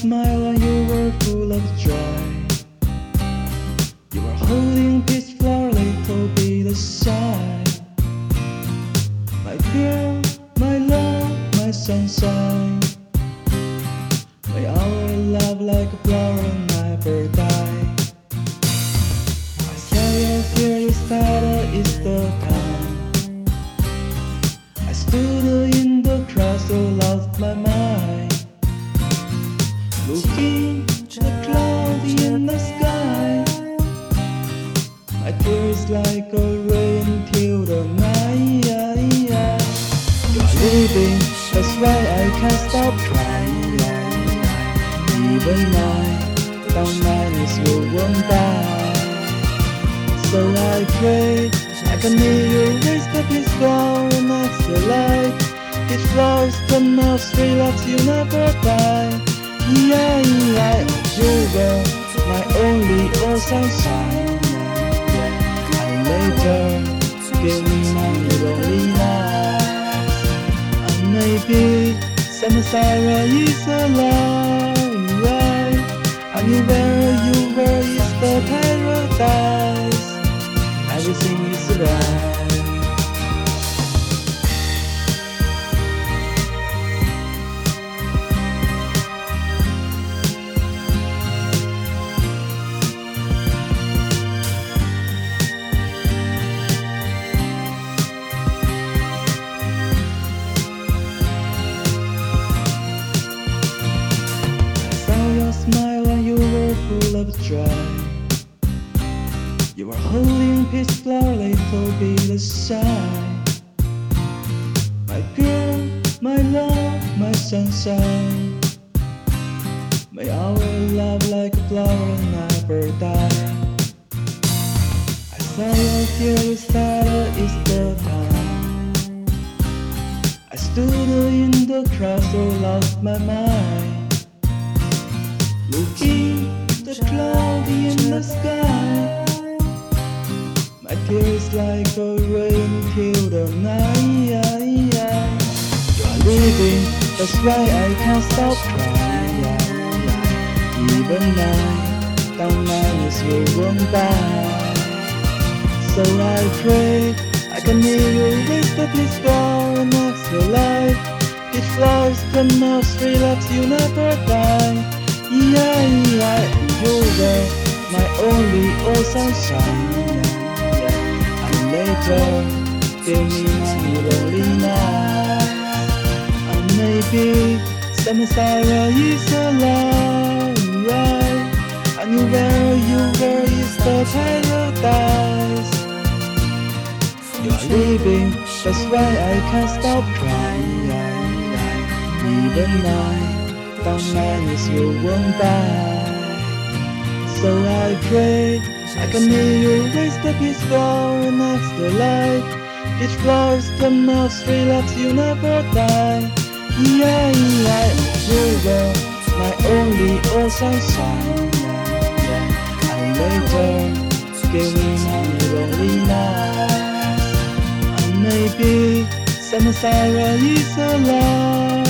smile and you were full of joy. You were holding peace flower, little bit shy. My dear, my love, my sunshine. May our love like a flower never die. Tears like a rain till the night. You're leaving, that's why I can't stop crying. Even night, don't minus you won't die. So I pray I can hear you raise the peace flower next to life. Each flower's come out straight up, you never die. Yeah, yeah, you were my only old sunshine. Later give me my lonely. And maybe is. Right? And you is the paradise. Everything is right. Of. You are holding peace flower, little bit shy. My girl, my love, my sunshine. May our love like a flower never die. I saw tear started is the time. I stood in the crowd, so lost my mind. Looking the cloudy in the sky. My tears like a rain till the night. You're leaving, that's why I can't stop crying. Even night, don't minus you won't die. So I pray I can hear you raise the peace flower next to life. Flower's come out straight up, you never die. Yeah, yeah, you were my only old sunshine. Yeah, and later give me my lonely night. And maybe samsara is alive. Right? And you where you were is the paradise. You're leaving, that's why I can't stop crying. Even night, don't manage you won't buy. So I pray I can hear you raise the peace flower next to life. Each flower's out straight up, you never die. Yeah, yeah, you were my only old sunshine. And later give me my lonely nights. And maybe samsara is alive.